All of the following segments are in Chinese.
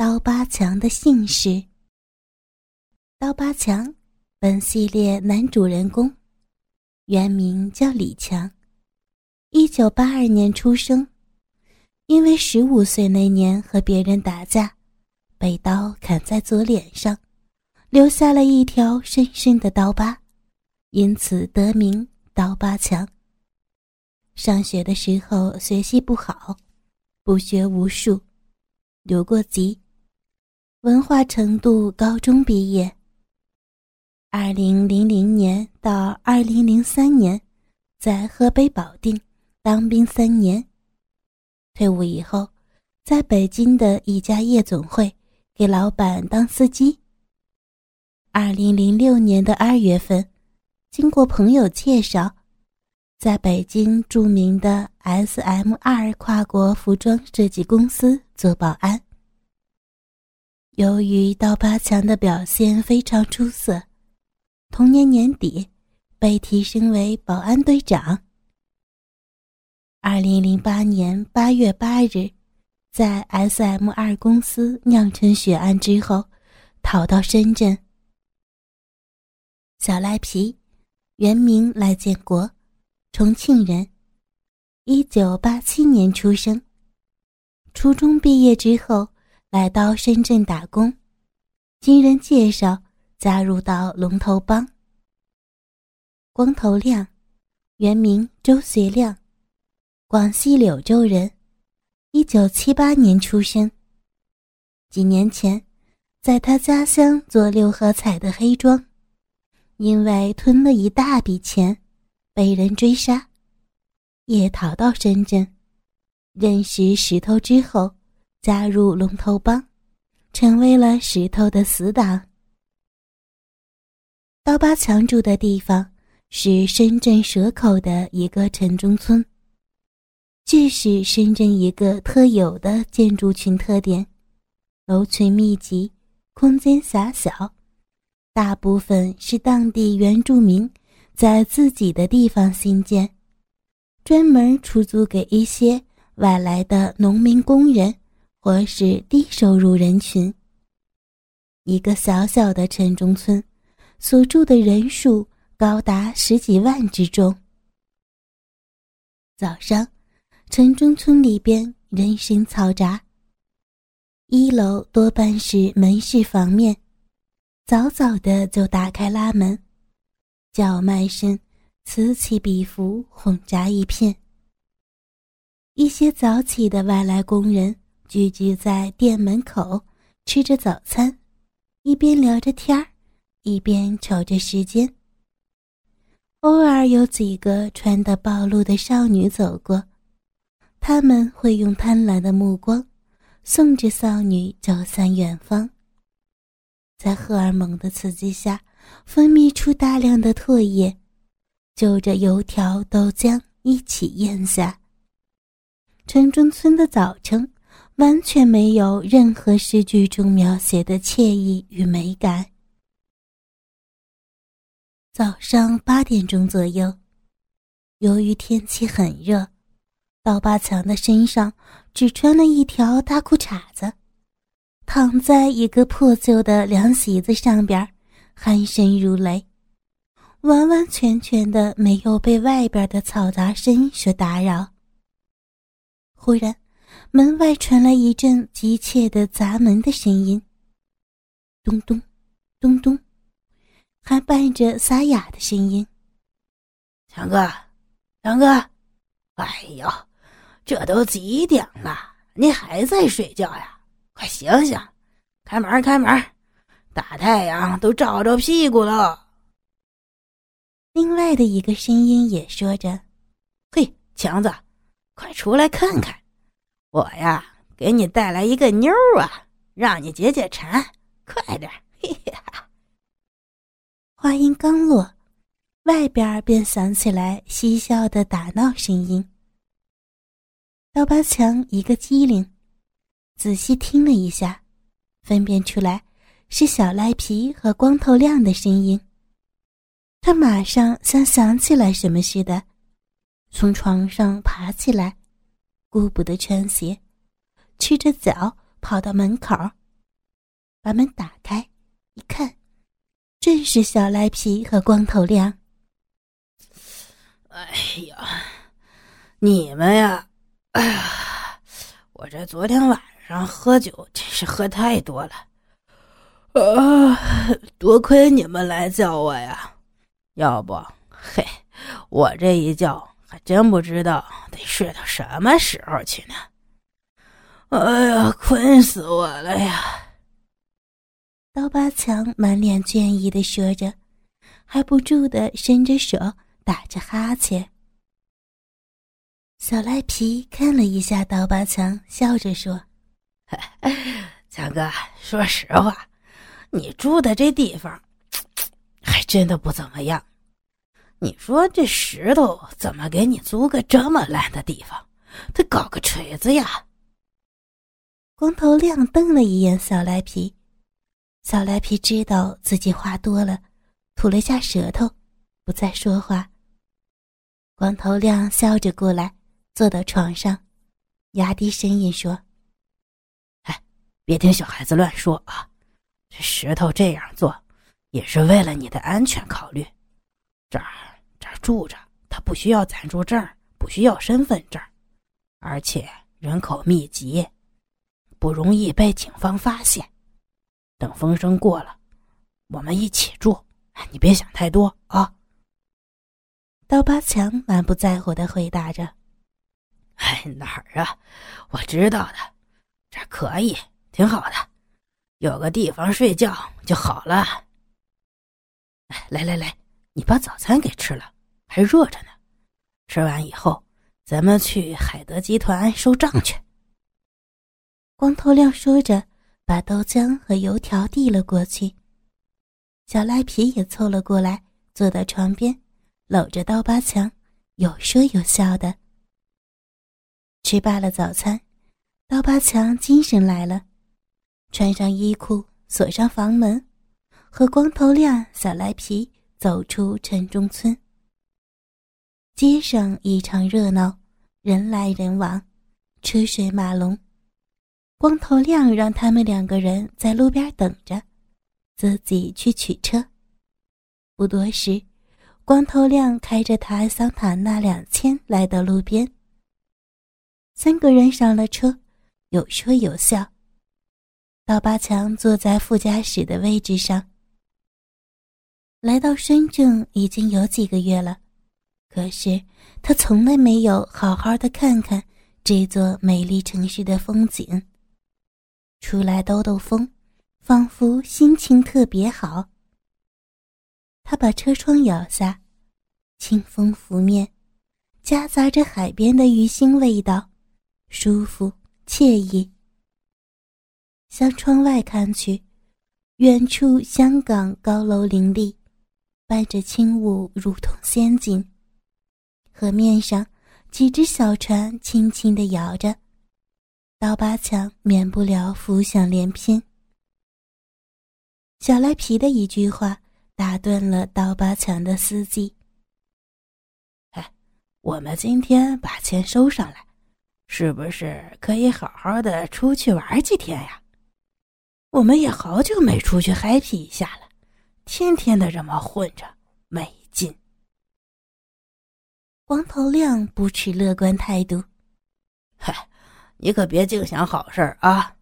刀疤强的姓氏。刀疤强，本系列男主人公，原名叫李强，一九八二年出生。因为十五岁那年和别人打架，被刀砍在左脸上，留下了一条深深的刀疤，因此得名刀疤强。上学的时候学习不好，不学无术，留过级，文化程度高中毕业。二零零零年到二零零三年，在河北保定当兵三年。退伍以后，在北京的一家夜总会给老板当司机。二零零六年的二月份，经过朋友介绍，在北京著名的 S.M. 二跨国服装设计公司做保安。由于刀疤强的表现非常出色，同年年底被提升为保安队长。二零零八年八月八日，在 S.M. 二公司酿成血案之后，逃到深圳。小赖皮，原名赖建国，重庆人，一九八七年出生。初中毕业之后，来到深圳打工，经人介绍加入到龙头帮。光头亮，原名周学亮。广西柳州人，一九七八年出生。几年前，在他家乡做六合彩的黑庄，因为吞了一大笔钱，被人追杀，也逃到深圳，认识石头之后，加入龙头帮，成为了石头的死党。刀疤强住的地方是深圳蛇口的一个城中村。这是深圳一个特有的建筑群特点：楼群密集，空间狭小，大部分是当地原住民在自己的地方新建，专门出租给一些外来的农民工人或是低收入人群。一个小小的城中村，所住的人数高达十几万之众。早上。城中村里边人声嘈杂。一楼多半是门市房面，早早的就打开拉门，叫卖声此起彼伏，混杂一片。一些早起的外来工人聚集在店门口，吃着早餐，一边聊着天儿，一边瞅着时间。偶尔有几个穿得暴露的少女走过。他们会用贪婪的目光送着少女走向远方，在荷尔蒙的刺激下，分泌出大量的唾液，就着油条、豆浆一起咽下。城中村的早晨完全没有任何诗句中描写的惬意与美感。早上八点钟左右，由于天气很热。刀疤强的身上只穿了一条大裤衩子，躺在一个破旧的凉席子上边，鼾声如雷，完完全全的没有被外边的嘈杂声所打扰。忽然，门外传来一阵急切的砸门的声音，咚咚，咚咚，还伴着沙哑的声音：“强哥，强哥，哎呦！”这都几点了，你还在睡觉呀？快醒醒，开门开门，大太阳都照着屁股了。另外的一个声音也说着：“嘿，强子，快出来看看，我呀给你带来一个妞儿啊，让你解解馋，快点！”嘿嘿哈。话音刚落，外边便响起来嬉笑的打闹声音。刀疤强一个机灵，仔细听了一下，分辨出来是小赖皮和光头亮的声音。他马上像想起来什么似的，从床上爬起来，顾不得穿鞋，赤着脚跑到门口，把门打开，一看，正是小赖皮和光头亮。哎呀，你们呀，哎呀，我这昨天晚上喝酒真是喝太多了，啊，多亏你们来叫我呀，要不，嘿，我这一觉还真不知道得睡到什么时候去呢。哎呀，困死我了呀！刀疤强满脸倦意的说着，还不住的伸着手打着哈欠。小赖皮看了一下刀疤强，笑着说：“强哥，说实话，你住的这地方还真的不怎么样。你说这石头怎么给你租个这么烂的地方？得搞个锤子呀！”光头亮瞪了一眼小赖皮。小赖皮知道自己话多了，吐了下舌头，不再说话。光头亮笑着过来，坐到床上，压低声音说：“哎，别听小孩子乱说啊！这石头这样做，也是为了你的安全考虑。这儿这儿住着，他不需要暂住证，不需要身份证，而且人口密集，不容易被警方发现。”等风声过了，我们一起住。你别想太多啊。刀疤强满不在乎的回答着：“哎，哪儿啊？我知道的，这可以，挺好的，有个地方睡觉就好了。哎，来来来，你把早餐给吃了，还热着呢。吃完以后，咱们去海德集团收账去。”光头亮说着。把豆浆和油条递了过去，小赖皮也凑了过来，坐到床边，搂着刀疤强，有说有笑的。吃罢了早餐，刀疤强精神来了，穿上衣裤，锁上房门，和光头亮、小赖皮走出城中村。街上异常热闹，人来人往，车水马龙。光头亮让他们两个人在路边等着，自己去取车。不多时，光头亮开着他桑塔纳两千来到路边。三个人上了车，有说有笑。刀疤强坐在副驾驶的位置上。来到深圳已经有几个月了，可是他从来没有好好的看看这座美丽城市的风景。出来兜兜风，仿佛心情特别好。他把车窗摇下，清风拂面，夹杂着海边的鱼腥味道，舒服惬意。向窗外看去，远处香港高楼林立，伴着轻雾，如同仙境。河面上，几只小船轻轻地摇着。刀疤强免不了浮想联翩。小赖皮的一句话打断了刀疤强的思计。哎，我们今天把钱收上来，是不是可以好好的出去玩几天呀？我们也好久没出去 happy 一下了，天天的这么混着，没劲。光头亮不持乐观态度。嗨。你可别净想好事儿啊！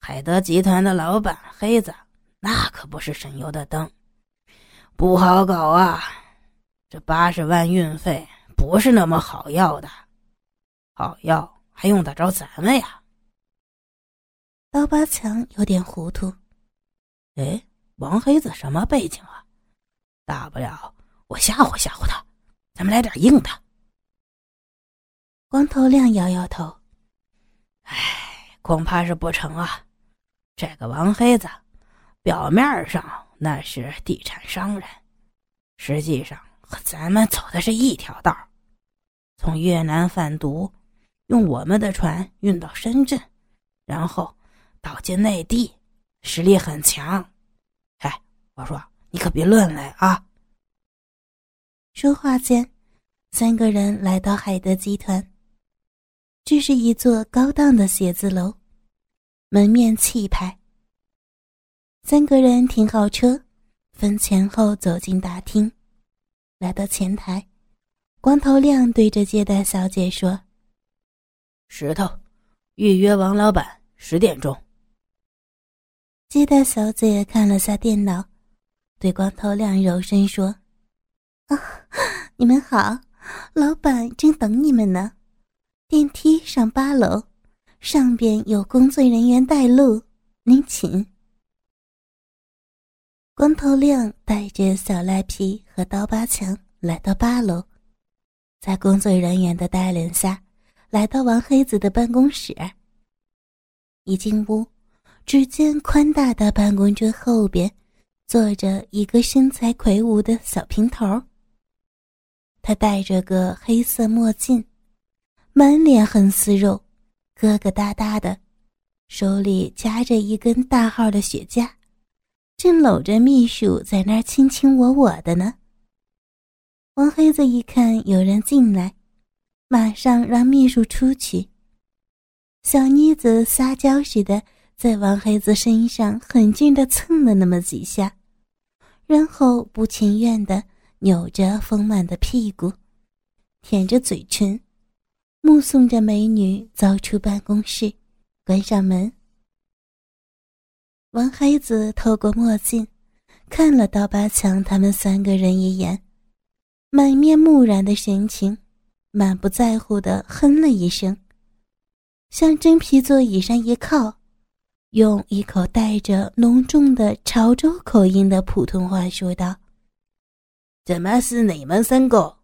海德集团的老板黑子，那可不是省油的灯，不好搞啊！这八十万运费不是那么好要的，好要还用得着咱们呀？刀疤强有点糊涂。哎，王黑子什么背景啊？大不了我吓唬吓唬他，咱们来点硬的。光头亮摇摇头。唉，恐怕是不成啊！这个王黑子，表面上那是地产商人，实际上和咱们走的是一条道从越南贩毒，用我们的船运到深圳，然后倒进内地，实力很强。哎，我说你可别乱来啊！说话间，三个人来到海德集团。这是一座高档的写字楼，门面气派。三个人停好车，分前后走进大厅，来到前台，光头亮对着接待小姐说：“石头，预约王老板十点钟。”接待小姐看了下电脑，对光头亮柔声说：“啊，你们好，老板正等你们呢，电梯上八楼，上边有工作人员带路，您请。”光头亮带着小赖皮和刀疤强来到八楼，在工作人员的带领下，来到王黑子的办公室。一进屋。只见宽大的办公桌后边，坐着一个身材魁梧的小平头。他戴着个黑色墨镜，满脸横丝肉，疙疙瘩瘩的，手里夹着一根大号的雪茄，正搂着秘书在那儿卿卿我我的呢。王黑子一看有人进来，马上让秘书出去。小妮子撒娇似的。在王黑子身上狠劲的蹭了那么几下，然后不情愿的扭着丰满的屁股，舔着嘴唇，目送着美女走出办公室，关上门。王黑子透过墨镜，看了刀疤强他们三个人一眼，满面木然的神情，满不在乎的哼了一声，向真皮座椅上一靠。用一口带着浓重的潮州口音的普通话说道：“怎么是你们三个？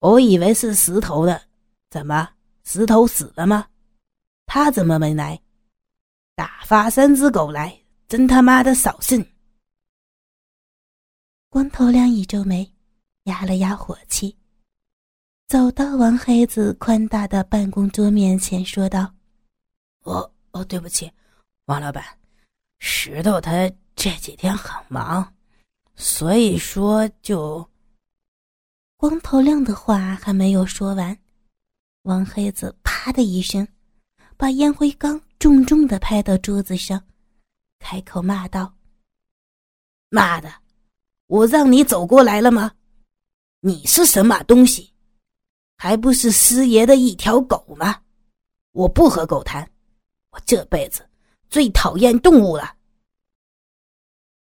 我以为是石头的，怎么石头死了吗？他怎么没来？打发三只狗来，真他妈的扫兴！”光头亮一皱眉，压了压火气，走到王黑子宽大的办公桌面前，说道：“哦哦，对不起。”王老板，石头他这几天很忙，所以说就。光头亮的话还没有说完，王黑子啪的一声，把烟灰缸重重的拍到桌子上，开口骂道：“妈的，我让你走过来了吗？你是什么东西？还不是师爷的一条狗吗？我不和狗谈，我这辈子。”最讨厌动物了。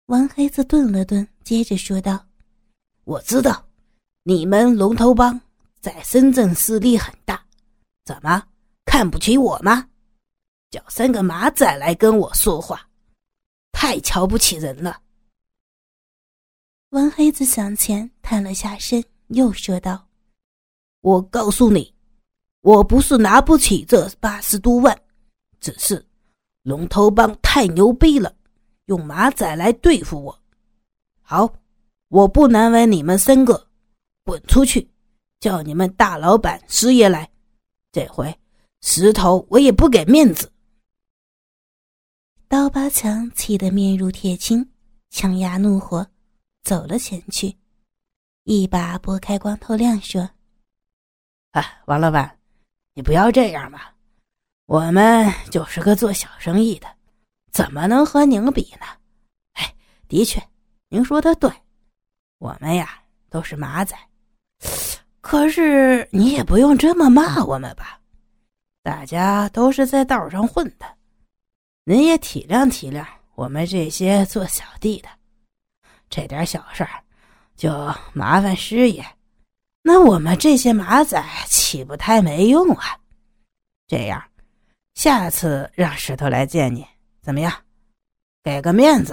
王黑子顿了顿，接着说道：“我知道，你们龙头帮在深圳势力很大，怎么看不起我吗？叫三个马仔来跟我说话，太瞧不起人了。”王黑子向前探了下身，又说道：“我告诉你，我不是拿不起这八十多万，只是……”龙头帮太牛逼了，用马仔来对付我。好，我不难为你们三个，滚出去，叫你们大老板师爷来。这回石头我也不给面子。刀疤强气得面如铁青，强压怒火，走了前去，一把拨开光头亮，说：“哎，王老板，你不要这样嘛。”我们就是个做小生意的，怎么能和您比呢？哎，的确，您说的对，我们呀都是马仔。可是你也不用这么骂我们吧？大家都是在道上混的，您也体谅体谅我们这些做小弟的。这点小事就麻烦师爷，那我们这些马仔岂不太没用啊？这样。下次让石头来见你，怎么样？给个面子。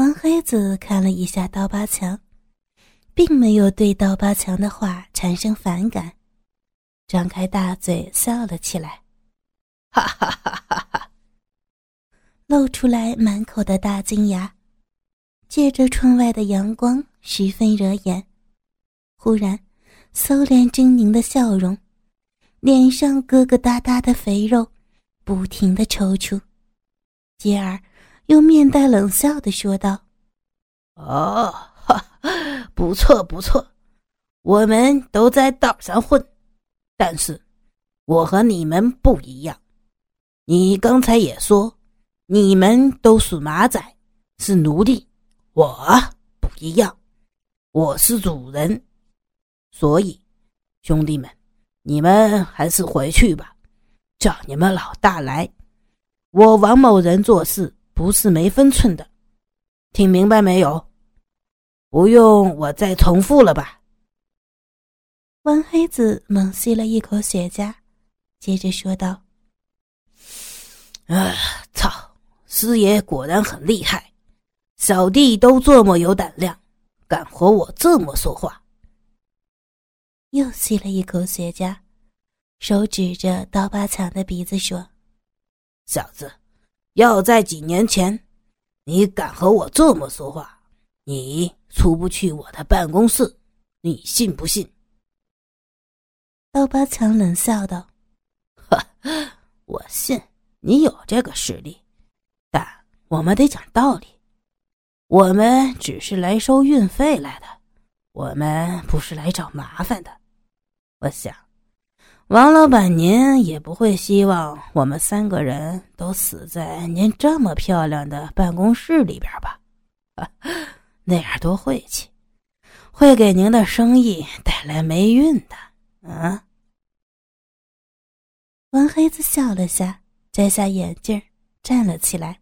王黑子看了一下刀疤强，并没有对刀疤强的话产生反感，张开大嘴笑了起来，哈哈哈哈哈，露出来满口的大金牙，借着窗外的阳光，十分惹眼。忽然，收敛狰狞的笑容。脸上疙疙瘩瘩的肥肉不停的抽搐，继而又面带冷笑的说道：“哦，哈，不错不错，我们都在道上混，但是我和你们不一样。你刚才也说你们都是马仔，是奴隶，我不一样，我是主人。所以，兄弟们，你们还是回去吧，叫你们老大来。我王某人做事不是没分寸的，听明白没有？不用我再重复了吧？王黑子猛吸了一口雪茄，接着说道：“啊，操！师爷果然很厉害，小弟都这么有胆量，敢和我这么说话。”又吸了一口雪茄，手指着刀疤强的鼻子说：“小子，要在几年前，你敢和我这么说话，你……”出不去我的办公室，你信不信？刀疤强冷笑道：“呵，我信你有这个实力，但我们得讲道理。我们只是来收运费来的，我们不是来找麻烦的。我想，王老板您也不会希望我们三个人都死在您这么漂亮的办公室里边吧？”啊 那样多晦气，会给您的生意带来霉运的。啊！王黑子笑了下，摘下眼镜，站了起来，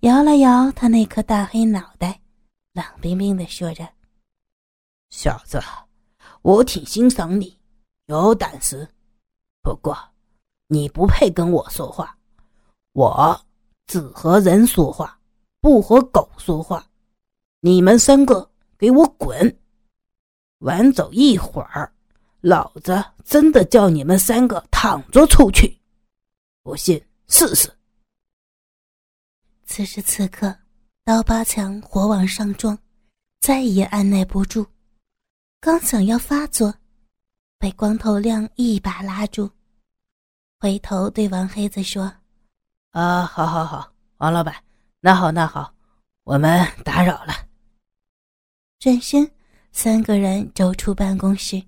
摇了摇他那颗大黑脑袋，冷冰冰的说着：“小子，我挺欣赏你，有胆识。不过，你不配跟我说话。我只和人说话，不和狗说话。”你们三个给我滚！晚走一会儿，老子真的叫你们三个躺着出去！不信试试。此时此刻，刀疤强火往上撞，再也按耐不住，刚想要发作，被光头亮一把拉住，回头对王黑子说：“啊，好好好，王老板，那好那好，我们打扰了。”转身，三个人走出办公室，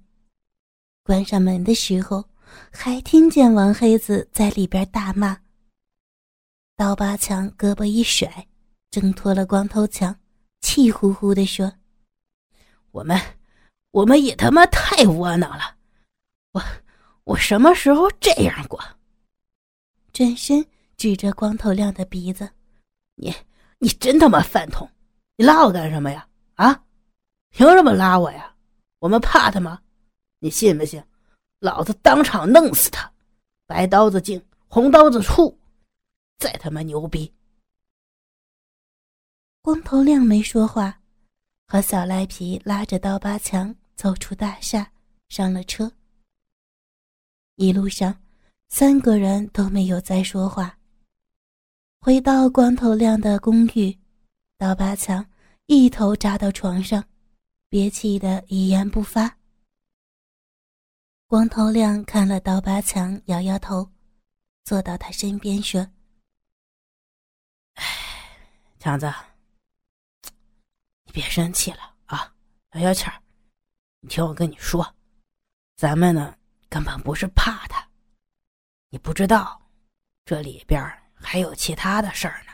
关上门的时候，还听见王黑子在里边大骂。刀疤强胳膊一甩，挣脱了光头强，气呼呼地说：“我们，我们也他妈太窝囊了！我，我什么时候这样过？”转身指着光头亮的鼻子：“你，你真他妈饭桶！你拉我干什么呀？啊？”凭什么拉我呀？我们怕他吗？你信不信？老子当场弄死他！白刀子进，红刀子出，再他妈牛逼！光头亮没说话，和小赖皮拉着刀疤强走出大厦，上了车。一路上，三个人都没有再说话。回到光头亮的公寓，刀疤强一头扎到床上。憋气的一言不发。光头亮看了刀疤强，摇摇头，坐到他身边说：“哎，强子，你别生气了啊，消消气儿。你听我跟你说，咱们呢根本不是怕他，你不知道，这里边还有其他的事儿呢。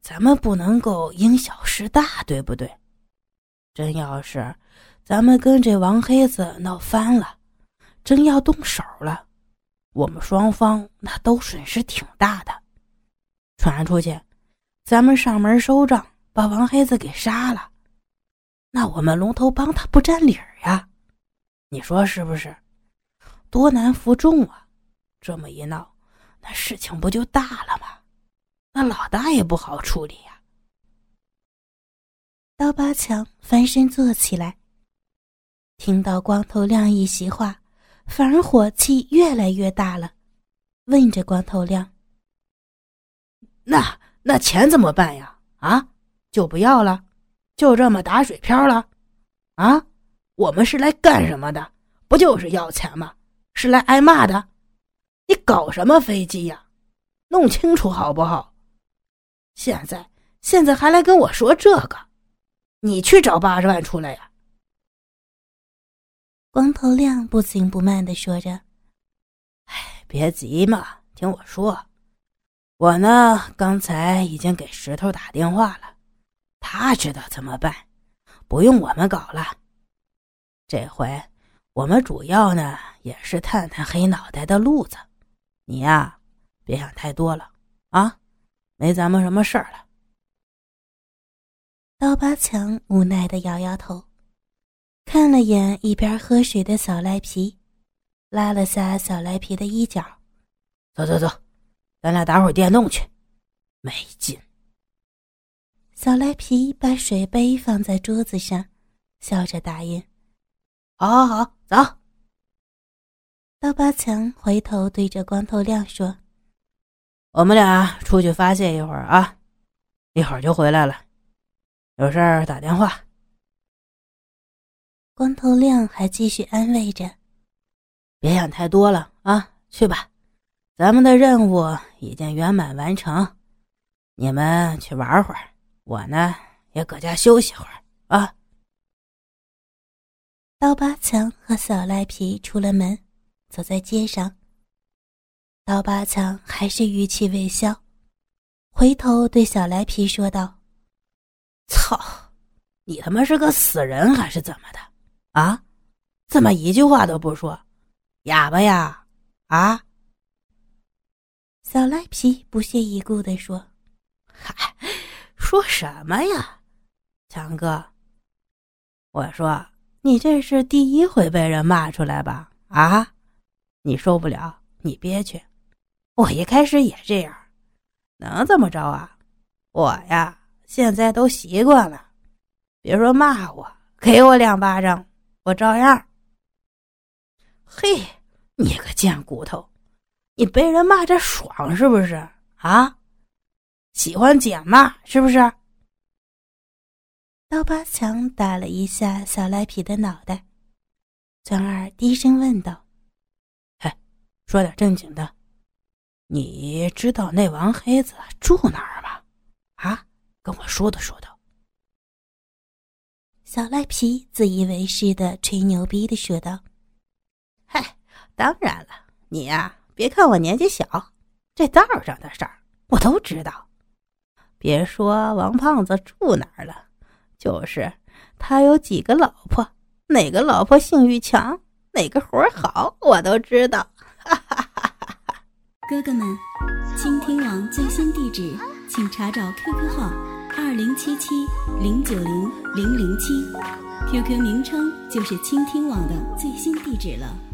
咱们不能够因小失大，对不对？”真要是咱们跟这王黑子闹翻了，真要动手了，我们双方那都损失挺大的。传出去，咱们上门收账，把王黑子给杀了，那我们龙头帮他不占理儿呀？你说是不是？多难服众啊！这么一闹，那事情不就大了吗？那老大也不好处理呀。刀疤强翻身坐起来，听到光头亮一席话，反而火气越来越大了，问着光头亮：“那那钱怎么办呀？啊，就不要了，就这么打水漂了？啊，我们是来干什么的？不就是要钱吗？是来挨骂的？你搞什么飞机呀？弄清楚好不好？现在现在还来跟我说这个？”你去找八十万出来呀！光头亮不紧不慢的说着：“哎，别急嘛，听我说，我呢，刚才已经给石头打电话了，他知道怎么办，不用我们搞了。这回我们主要呢，也是探探黑脑袋的路子。你呀，别想太多了啊，没咱们什么事儿了。刀疤强无奈的摇摇头，看了眼一边喝水的小赖皮，拉了下小赖皮的衣角，走走走。咱俩打会儿电动去，没劲。小赖皮把水杯放在桌子上，笑着答应：“好，好，好，走。”刀疤强回头对着光头亮说：“我们俩出去发泄一会儿啊，一会儿就回来了。有事儿打电话。”光头亮还继续安慰着：“别想太多了啊，去吧。”咱们的任务已经圆满完成，你们去玩会儿，我呢也搁家休息会儿啊。刀疤强和小赖皮出了门，走在街上。刀疤强还是语气未消，回头对小赖皮说道：“操，你他妈是个死人还是怎么的？啊，怎么一句话都不说，哑巴呀？啊？”小赖皮不屑一顾地说：“嗨，说什么呀，强哥？我说你这是第一回被人骂出来吧？啊，你受不了，你憋屈。我一开始也这样，能怎么着啊？我呀，现在都习惯了。别说骂我，给我两巴掌，我照样。嘿，你个贱骨头！”你被人骂着爽是不是啊？喜欢捡骂是不是？刀疤强打了一下小赖皮的脑袋，转而低声问道：“哎，说点正经的，你知道那王黑子住哪儿吗？啊，跟我说道说道。”小赖皮自以为是的吹牛逼的说道：“嗨，当然了，你呀。”别看我年纪小，这道上的事儿我都知道。别说王胖子住哪儿了，就是他有几个老婆，哪个老婆性欲强，哪个活好，我都知道。哥哥们，倾听网最新地址，请查找 QQ 号二零七七零九零零零七，QQ 名称就是倾听网的最新地址了。